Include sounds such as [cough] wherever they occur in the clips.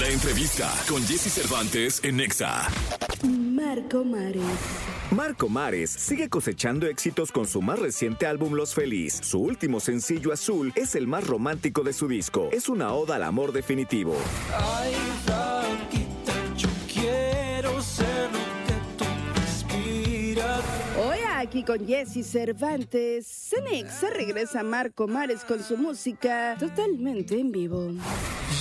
La entrevista con Jesse Cervantes en Nexa. Marco Mares. Marco Mares sigue cosechando éxitos con su más reciente álbum Los Feliz. Su último sencillo Azul es el más romántico de su disco. Es una oda al amor definitivo. Ay, flaquita, yo quiero ser lo que tú respiras. Hoy aquí con Jesse Cervantes, Cenex se regresa Marco Mares con su música totalmente en vivo.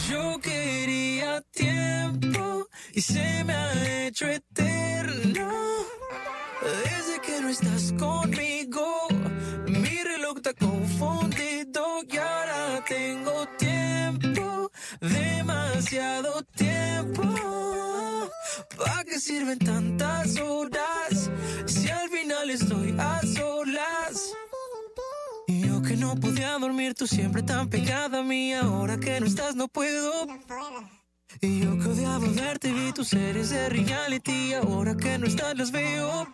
Yo quería tiempo y se me ha hecho eterno. Desde que no estás conmigo, mi reloj está confundido y ahora tengo tiempo, demasiado tiempo. ¿Para qué sirven tantas horas si al final estoy a solas? No podía dormir, tú siempre tan pegada a mí, ahora que no estás no puedo. Y yo que odiaba verte, vi tus series de reality, ahora que no estás las veo.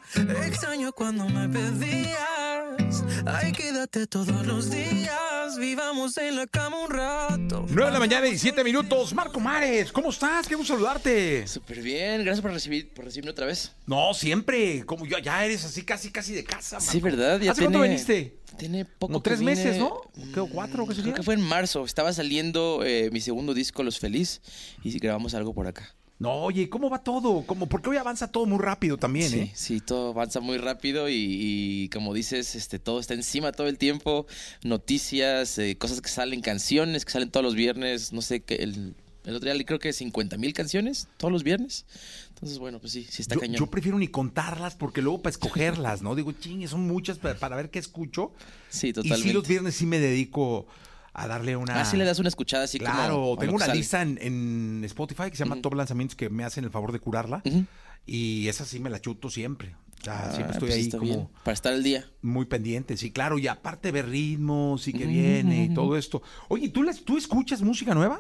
Extraño cuando me pedías, ay quédate todos los días, vivamos en la cama un rato. 9 de la mañana y 7 minutos. Marco Mares, ¿cómo estás? Qué gusto saludarte. Súper bien, gracias por, recibir, por recibirme otra vez. No, siempre. Como yo, ya eres así casi, casi de casa. Sí, Marco. ¿verdad? Ya ¿Hace cuánto viniste? Tiene poco Como que tres vine. meses, ¿no? ¿Qué, cuatro? ¿Qué Creo sería? que fue en marzo. Estaba saliendo eh, mi segundo disco, Los Feliz, y grabamos algo por acá. No, oye, ¿cómo va todo? ¿Cómo? Porque hoy avanza todo muy rápido también, sí, ¿eh? sí, todo avanza muy rápido y, y como dices, este, todo está encima todo el tiempo. Noticias, eh, cosas que salen, canciones que salen todos los viernes. No sé, que el, el otro día creo que 50 mil canciones todos los viernes. Entonces, bueno, pues sí, sí está Yo, cañón. yo prefiero ni contarlas porque luego para escogerlas, ¿no? Digo, chingue, son muchas para, para ver qué escucho. Sí, Y totalmente. sí, los viernes sí me dedico a darle una... Ah, sí le das una escuchada así como. Claro, tengo que una sale. lista en, en Spotify que se llama Ujú. Top Lanzamientos que me hacen el favor de curarla. Y esa sí me la chuto siempre. O sea, Ah, siempre estoy pues ahí como bien, Para estar al día. muy pendiente, sí, claro. Y aparte ver ritmos y que viene y todo esto. Oye, ¿tú, las, ¿tú escuchas música nueva?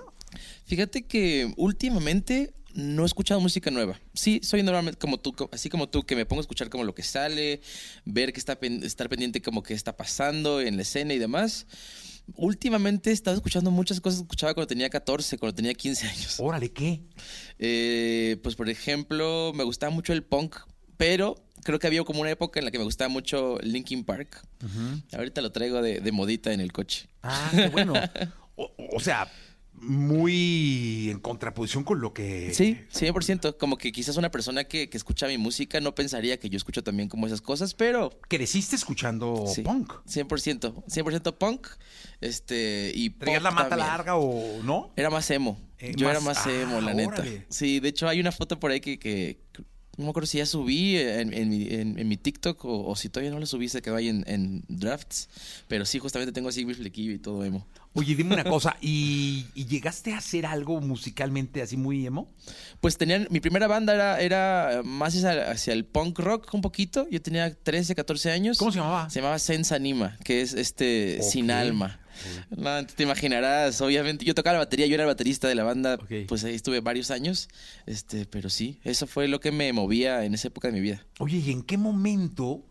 Fíjate que últimamente no he escuchado música nueva. Sí, soy normalmente como tú, así como tú, que me pongo a escuchar como lo que sale, ver qué está estar pendiente como qué está pasando en la escena y demás. Últimamente he estado escuchando muchas cosas que escuchaba cuando tenía 14, cuando tenía 15 años. Órale, ¿qué? Eh, pues por ejemplo, me gustaba mucho el punk, pero creo que había como una época en la que me gustaba mucho Linkin Park. Ahorita lo traigo de, de modita en el coche. Ah, qué bueno. [laughs] O, o sea, muy en contraposición con lo que... Sí, 100%. Como que quizás una persona que, que escucha mi música no pensaría que yo escucho también como esas cosas, pero Creciste escuchando sí, punk. 100%. 100% punk. Este, y ¿Traías pop la mata también. larga o no? Era más emo. Eh, yo más- era más emo, ah, la neta. órale. Sí, de hecho hay una foto por ahí que, que no me acuerdo si ya subí en, en mi, en- en mi TikTok o, o si todavía no la subí, se quedó ahí en, drafts. Pero sí, justamente tengo así mi flequillo y todo emo. Oye, dime una cosa, ¿y, y llegaste a hacer algo musicalmente así muy emo? Pues tenían, mi primera banda era, era más hacia, hacia el punk rock un poquito. Yo tenía 13, 14 años. ¿Cómo se llamaba? Se llamaba Sense Anima, que es este sin alma. No, te imaginarás, obviamente. Yo tocaba la batería, yo era el baterista de la banda, pues ahí estuve varios años. Este, pero sí, eso fue lo que me movía en esa época de mi vida. Oye, ¿y en qué momento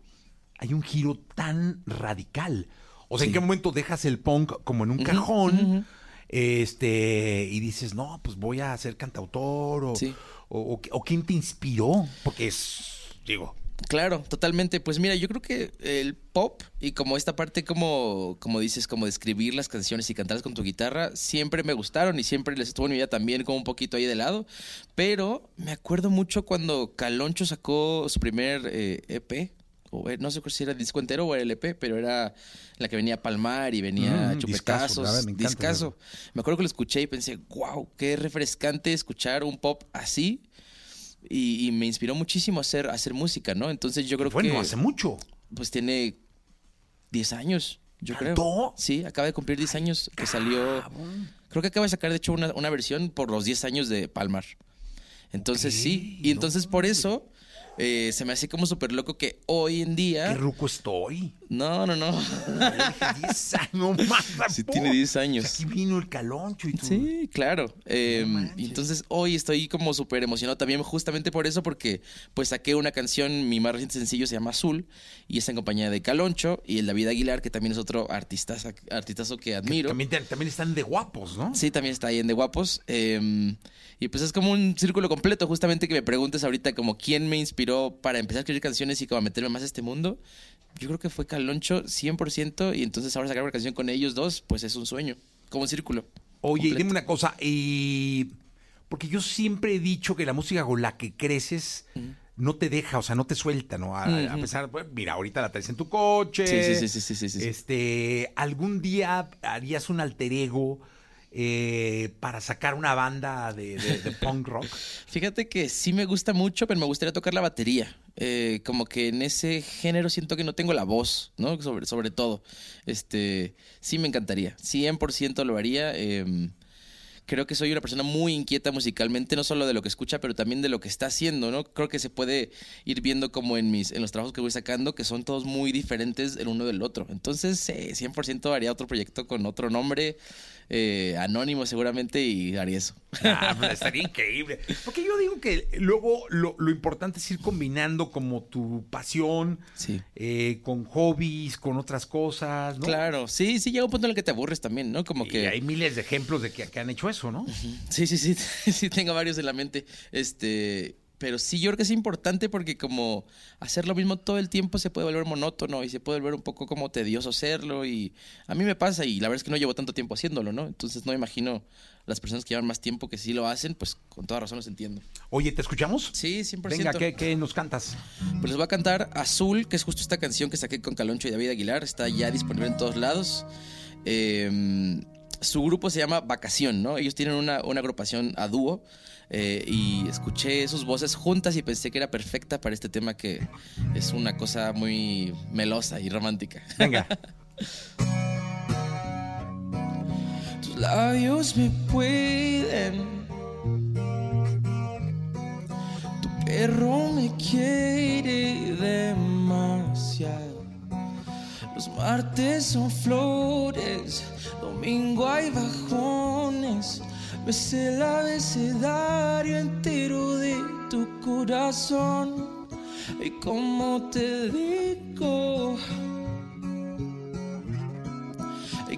hay un giro tan radical? O sea, ¿en qué momento dejas el punk como en un cajón? Este, y dices, no, pues voy a ser cantautor, o, Sí. o, o- o quién te inspiró, porque es, digo, Claro, totalmente. Pues mira, yo creo que el pop y como esta parte como, como dices, como de escribir las canciones y cantarlas con tu guitarra, siempre me gustaron y siempre les estuvo en mi vida también como un poquito ahí de lado. Pero me acuerdo mucho cuando Caloncho sacó su primer eh, EP. O, eh, no sé si era el disco entero o era el EP, pero era la que venía Palmar y venía Mm, Chupetazos, verdad, me. Me acuerdo que lo escuché y pensé, wow, qué refrescante escuchar un pop así. Y, y me inspiró muchísimo a hacer, a hacer música, ¿no? Entonces yo creo bueno, que hace mucho. pues tiene 10 años, yo creo. ¿Tanto? Sí, acaba de cumplir 10 años que salió. Creo que acaba de sacar, de hecho, una, una versión por los 10 años de Palmar. Entonces sí, y entonces por eso eh, se me hace como súper loco que hoy en Qué día... ruco estoy. No, no, no. Yo dije, 10 [laughs] años, más. Sí, tiene 10 O años. sea, aquí vino el caloncho y tú. Sí, claro. Eh, entonces hoy estoy como súper emocionado también justamente por eso, porque pues saqué una canción, mi más reciente sencillo se llama Azul, y está en compañía de Caloncho y el David Aguilar, que también es otro artistazo, artistazo que admiro. También, también están de guapos, ¿no? Sí, también está ahí en De Guapos. eh, y pues es como un círculo completo, justamente que me preguntes ahorita como quién me inspiró para empezar a escribir canciones y como a meterme más a este mundo. Yo creo que fue Caloncho 100% y entonces ahora sacar una canción con ellos dos, pues es un sueño, como un círculo. Oye, y dime una cosa, y porque yo siempre he dicho que la música con la que creces no te deja, o sea, no te suelta, ¿no? A, pesar, pues, mira, ahorita la traes en tu coche. Sí, sí, sí, sí, sí, sí, sí. Este, algún día harías un alter ego eh, para sacar una banda de, de- de [laughs] punk rock. Fíjate que sí me gusta mucho, pero me gustaría tocar la batería. Eh, como que en ese género siento que no tengo la voz, ¿no? Sobre, sobre todo. Este, sí me encantaría. 100% lo haría. eh, creo que soy una persona muy inquieta musicalmente, no solo de lo que escucha, pero también de lo que está haciendo, ¿no? Creo que se puede ir viendo como en mis en los trabajos que voy sacando, que son todos muy diferentes el uno del otro. Entonces, sí, 100% haría otro proyecto con otro nombre, eh, anónimo seguramente, y haría eso. Ah, pues, estaría increíble. Porque yo digo que luego lo, lo importante es ir combinando como tu pasión Sí. eh, con hobbies, con otras cosas, ¿no? Claro, sí, sí, llega un punto en el que te aburres también, ¿no? Como Y que... hay miles de ejemplos de que, que han hecho eso, ¿no? Sí, sí, sí, [laughs] sí, tengo varios en la mente. Este, pero sí, yo creo que es importante porque como hacer lo mismo todo el tiempo se puede volver monótono y se puede volver un poco como tedioso hacerlo y a mí me pasa y la verdad es que no llevo tanto tiempo haciéndolo, ¿no? Entonces no me imagino las personas que llevan más tiempo que sí lo hacen, pues con toda razón los entiendo. Oye, ¿te escuchamos? Sí, 100%. Venga, ¿qué, qué nos cantas? Pues les voy a cantar Azul, que es justo esta canción que saqué con Caloncho y David Aguilar. Está ya disponible en todos lados. Eh, su grupo se llama Vacación, ¿no? Ellos tienen una, una agrupación a dúo. eh, y escuché sus voces juntas y pensé que era perfecta para este tema que es una cosa muy melosa y romántica. Venga. [laughs] Tus labios me pueden. Tu perro me quiere demasiado. Los martes son flores, domingo hay bajones. Me sé el abecedario entero de tu corazón. Y como te digo,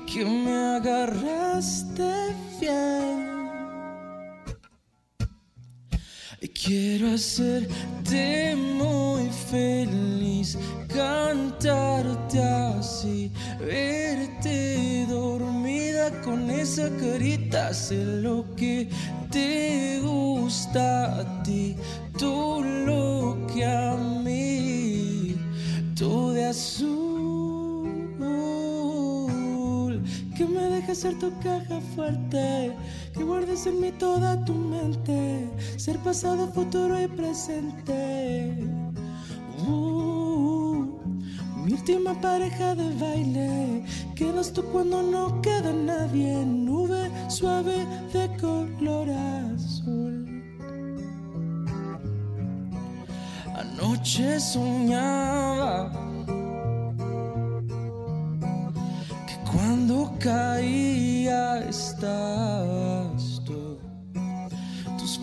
que me agarraste bien. Quiero hacerte muy feliz, cantarte así, verte dormida con esa carita, sé lo que te gusta a ti, tú lo que a mí, tú de azul, que me dejes ser tu caja fuerte, que guardes en mí toda tu mente, ser pasado, futuro y presente. Uh, mi última pareja de baile, quedas tú cuando no queda nadie, nube suave de color azul. Anoche soñaba que cuando caía. Tus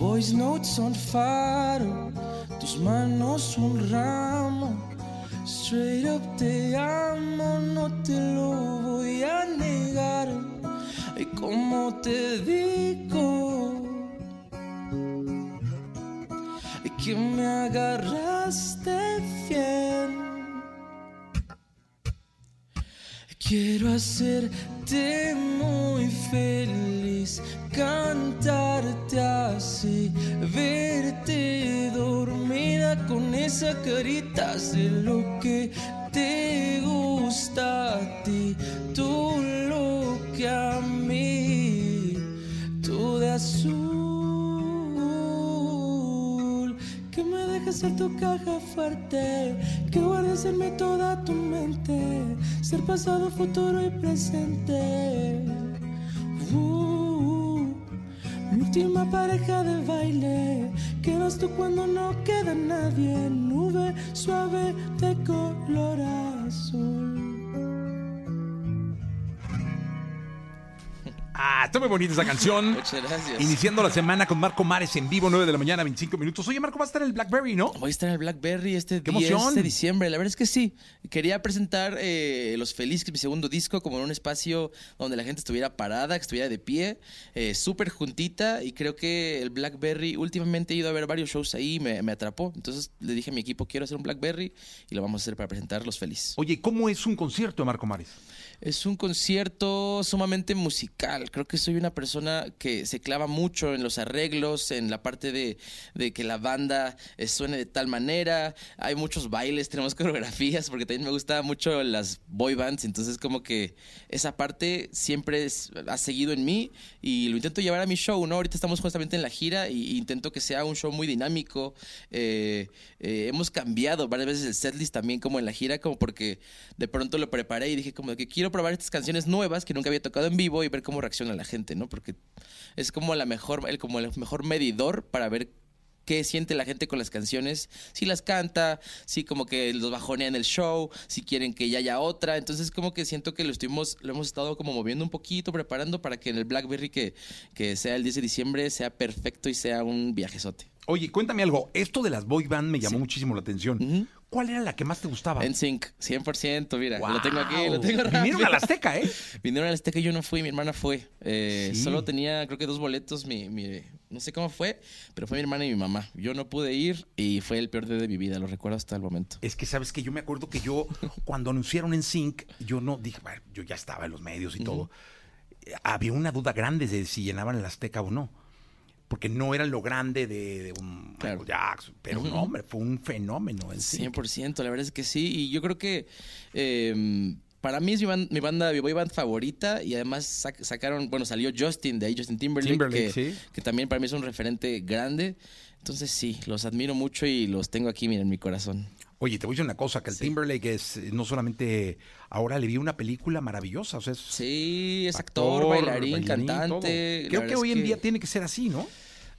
voice notes son faro, tus manos son ramo. Straight up te amo, no te lo voy a negar. Y como te digo, que me agarraste bien. Quiero hacerte muy cantarte así, verte dormida con esa carita, sé lo que te gusta a ti, tú lo que a mí, tú de azul, que me dejes ser tu caja fuerte, que guardes en mí toda tu mente, ser pasado, futuro y presente. Uh, última pareja de baile, quedas tú cuando no queda nadie, nube suave de color azul. Ah, está muy bonita esa canción. [laughs] Muchas gracias. Iniciando la semana con Marco Mares en vivo, 9 de la mañana, 25 minutos. Oye, Marco, va a estar en el Blackberry, ¿no? Voy a estar en el Blackberry este ¡Qué 10 emoción! de diciembre. La verdad es que sí. Quería presentar eh, Los Felices, que es mi segundo disco, como en un espacio donde la gente estuviera parada, que estuviera de pie, eh, súper juntita. Y creo que el Blackberry, últimamente he ido a ver varios shows ahí y me, me atrapó. Entonces le dije a mi equipo, quiero hacer un Blackberry y lo vamos a hacer para presentar Los Felices. Oye, ¿cómo es un concierto de Marco Mares? Es un concierto sumamente musical. Creo que soy una persona que se clava mucho en los arreglos, en la parte de, de que la banda eh, suene de tal manera. Hay muchos bailes, tenemos [laughs] coreografías, porque también me gustan mucho las boy bands. Entonces, como que esa parte siempre ha seguido en mí y lo intento llevar a mi show, ¿no? Ahorita estamos justamente en la gira y, y intento que sea un show muy dinámico. Eh, eh, hemos cambiado varias veces el setlist también, como en la gira, como porque de pronto lo preparé y dije, como que quiero probar estas canciones nuevas que nunca había tocado en vivo y ver cómo reacciona la gente, ¿no? Porque es como la mejor, el, como el mejor medidor para ver qué siente la gente con las canciones, si las canta, si como que los bajonea en el show, si quieren que ya haya otra, entonces como que siento que lo estuvimos, lo hemos estado como moviendo un poquito, preparando para que en el Blackberry que, que sea el 10 de diciembre sea perfecto y sea un viajezote. Oye, cuéntame algo. Esto de las boy band me llamó muchísimo la atención. ¿Cuál era la que más te gustaba? En Sync, 100%, mira, lo tengo aquí, lo tengo Vinieron rápido. a la Azteca, ¿eh? Vinieron al Azteca y yo no fui, mi hermana fue. Eh, Sí. Solo tenía, creo que dos boletos, mi, mi- no sé cómo fue, pero fue mi hermana y mi mamá. Yo no pude ir y fue el peor día de mi vida, lo recuerdo hasta el momento. Es que sabes que yo me acuerdo que yo, [laughs] cuando anunciaron en Sync, yo no dije, bueno, yo ya estaba en los medios y todo. Había una duda grande de si llenaban el Azteca o no. Porque no era lo grande de, de un Claro. Michael Jackson. Pero no, hombre, fue un fenómeno en Sync. 100%, la verdad es que sí. Y yo creo que eh, para mí es mi, ban- mi banda, mi boy band favorita. Y además sac- sacaron, bueno, salió Justin de ahí, Justin Timberlake, Timberlake, que, sí. que también para mí es un referente grande. Entonces sí, los admiro mucho y los tengo aquí, mira, en mi corazón. Oye, te voy a decir una cosa, que el Timberlake es eh, no solamente... Ahora le vi una película maravillosa, o sea, es Sí, es actor, bailarín, cantante. Creo que hoy en día tiene que ser así, ¿no?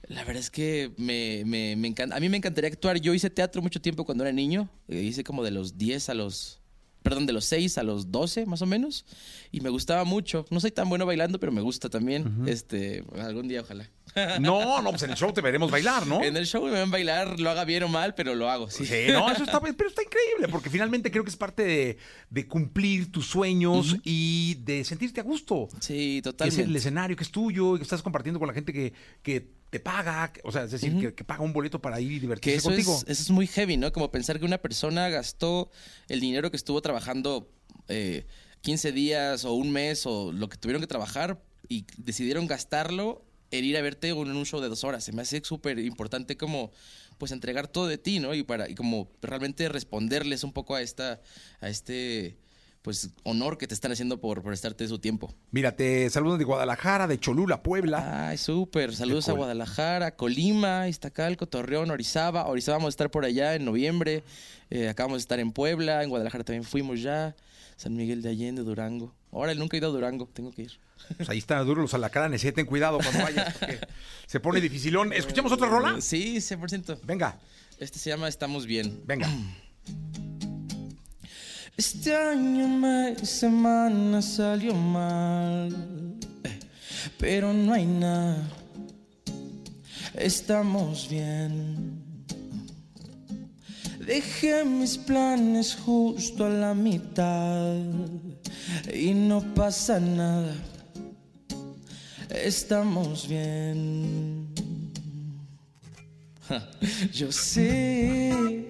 La verdad es que me, me, me encanta. A mí me encantaría actuar. Yo hice teatro mucho tiempo cuando era niño. Eh, hice como de los 10 a los. Perdón, de los 6 a los 12, más o menos. Y me gustaba mucho. No soy tan bueno bailando, pero me gusta también. Este, algún día, ojalá. No, no, pues en el show te veremos bailar, ¿no? En el show me ven bailar, lo haga bien o mal, pero lo hago. Sí. Sí, no, eso está, pero está increíble, porque finalmente creo que es parte de, de cumplir tus sueños y de sentirte a gusto. Sí, Que es totalmente. el escenario que es tuyo y que estás compartiendo con la gente que, que te paga, o sea, es decir, que, que paga un boleto para ir y Que divertirse eso contigo. es, eso es muy heavy, ¿no? Como pensar que una persona gastó el dinero que estuvo trabajando eh, 15 días o un mes o lo que tuvieron que trabajar y decidieron gastarlo en ir a verte en un show de dos horas. Se me hace súper importante como pues entregar todo de ti, ¿no? Y para y como realmente responderles un poco a esta a este pues honor que te están haciendo por prestarte su tiempo. Mira, te saludan de Guadalajara, de Cholula, Puebla. Ay, súper. Saludos a. Guadalajara, Colima, Iztacalco, Torreón, Orizaba. Orizaba vamos a estar por allá en noviembre. Eh, acabamos de estar en Puebla. En Guadalajara también fuimos ya. San Miguel de Allende, Durango. Ahora nunca he ido a Durango. Tengo que ir. Pues ahí están duros los alacranes, eh, ten cuidado cuando vayas, [laughs] porque se pone dificilón. ¿Escuchamos otra rola? Sí, 100%. Venga, Este se llama Estamos Bien. venga. [clears throat] Este año mi semana salió mal, pero no hay nada. Estamos bien. Dejé mis planes justo a la mitad y no pasa nada. Estamos bien. Yo sé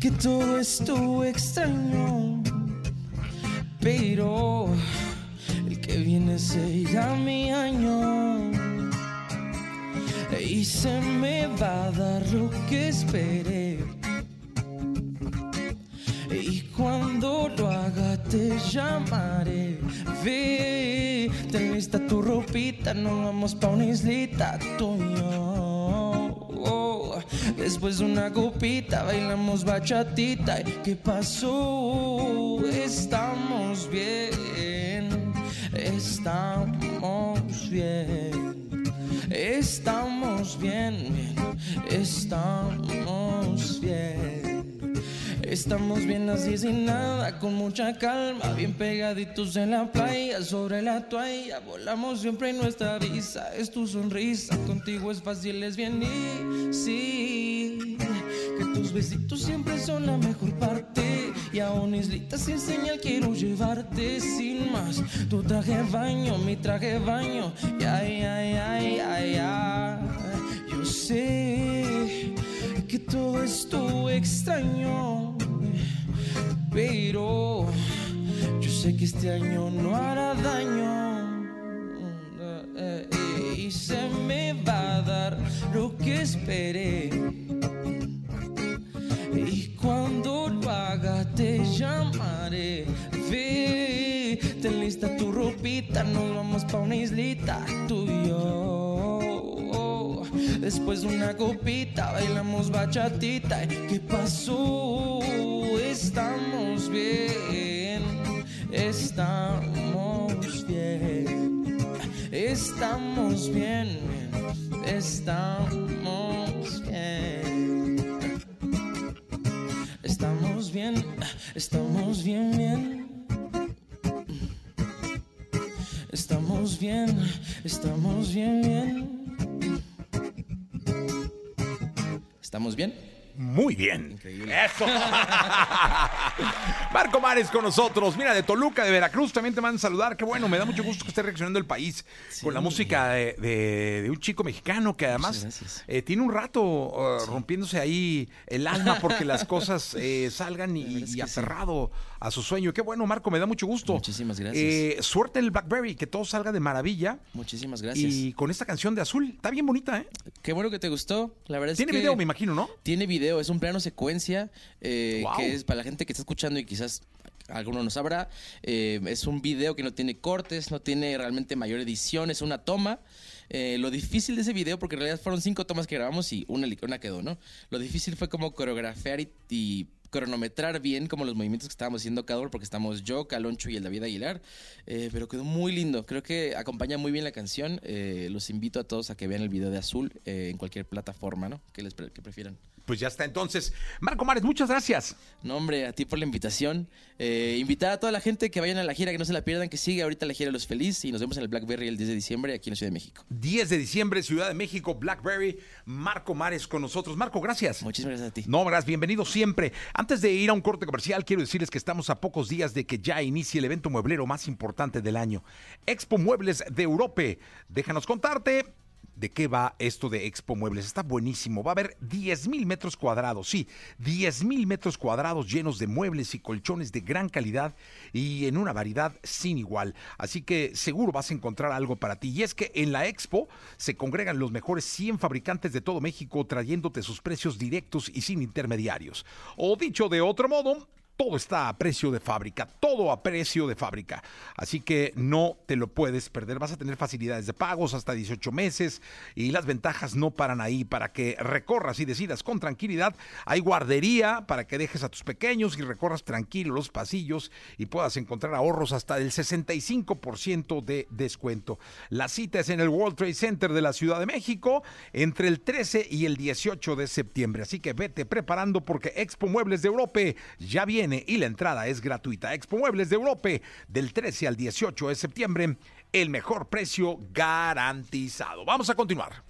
que todo estuvo extraño, pero el que viene será mi año y se me va a dar lo que esperé. Y cuando lo haga te llamaré. Ve, ten lista tu ropita, nos vamos pa' una islita tú y yo. Después de una copita bailamos bachatita. ¿Qué pasó? Estamos bien, estamos bien, estamos bien, bien, estamos bien. Estamos bien así sin nada, con mucha calma, bien pegaditos en la playa, sobre la toalla, volamos siempre en nuestra visa, es tu sonrisa, contigo es fácil, es bien y sí, que tus besitos siempre son la mejor parte, y a una islita sin señal quiero llevarte sin más, tu traje baño, mi traje baño, ya, ya, ya, ya, ya, yo sé que todo esto extraño, pero yo sé que este año no hará daño y se me va a dar lo que esperé. Y cuando lo te llamaré. Ve, ten lista tu ropita, nos vamos pa' una islita, tú y yo. Después de una copita, bailamos bachatita. ¿Qué pasó? Estamos estamos bien, estamos bien, estamos bien. Estamos bien, estamos bien, bien. Estamos bien, estamos bien, bien. ¿Estamos bien? Muy bien. Increíble. Eso. [laughs] Marco Mares con nosotros. Mira, de Toluca, de Veracruz, también te mandan saludar. Qué bueno, me da mucho gusto que esté reaccionando el país con la música de, de- de un chico mexicano que además eh, tiene un rato uh, rompiéndose ahí el alma porque las cosas eh, [laughs] salgan y, y que aferrado a su sueño. Qué bueno, Marco, me da mucho gusto. Muchísimas gracias. Eh, suerte el Blackberry, que todo salga de maravilla. Muchísimas gracias. Y con esta canción de azul, está bien bonita, ¿eh? Qué bueno que te gustó. La verdad es Tiene que video, me imagino, ¿no? Tiene video, es un plano secuencia eh, Wow. que es para la gente que está escuchando y quizás alguno no sabrá. eh, es un video que no tiene cortes, no tiene realmente mayor edición, es una toma. Eh, lo difícil de ese video, porque en realidad fueron cinco tomas que grabamos y una, una quedó, ¿no? Lo difícil fue como coreografiar y, y cronometrar bien como los movimientos que estábamos haciendo cada uno, porque estamos yo, Caloncho y el David Aguilar. Eh, pero quedó muy lindo. Creo que acompaña muy bien la canción. Eh, los invito a todos a que vean el video de Azul eh, en cualquier plataforma, ¿no? Que les pre- que prefieran. Pues ya está. Entonces, Marco Mares, muchas gracias. No, hombre, a ti por la invitación. Eh, invitar a toda la gente que vayan a la gira, que no se la pierdan, que sigue ahorita la gira de Los Feliz y nos vemos en el Blackberry el 10 de diciembre aquí en la Ciudad de México. 10 de diciembre, Ciudad de México, Blackberry, Marco Mares con nosotros. Marco, gracias. Muchísimas gracias a ti. No, gracias, bienvenido siempre. Antes de ir a un corte comercial, quiero decirles que estamos a pocos días de que ya inicie el evento mueblero más importante del año, Expo Muebles de Europe. Déjanos contarte. ¿De qué va esto de Expo Muebles? Está buenísimo. Va a haber 10 mil metros cuadrados, sí, 10 mil metros cuadrados llenos de muebles y colchones de gran calidad y en una variedad sin igual. Así que seguro vas a encontrar algo para ti. Y es que en la Expo se congregan los mejores 100 fabricantes de todo México trayéndote sus precios directos y sin intermediarios. O dicho de otro modo, todo está a precio de fábrica, todo a precio de fábrica. Así que no te lo puedes perder. Vas a tener facilidades de pagos hasta 18 meses y las ventajas no paran ahí para que recorras y decidas con tranquilidad. Hay guardería para que dejes a tus pequeños y recorras tranquilo los pasillos y puedas encontrar ahorros hasta del 65% de descuento. La cita es en el World Trade Center de la Ciudad de México entre el 13 y el 18 de septiembre. Así que vete preparando porque Expo Muebles de Europa ya viene y la entrada es gratuita. Expo Muebles de Europa del 13 al 18 de septiembre, el mejor precio garantizado. Vamos a continuar.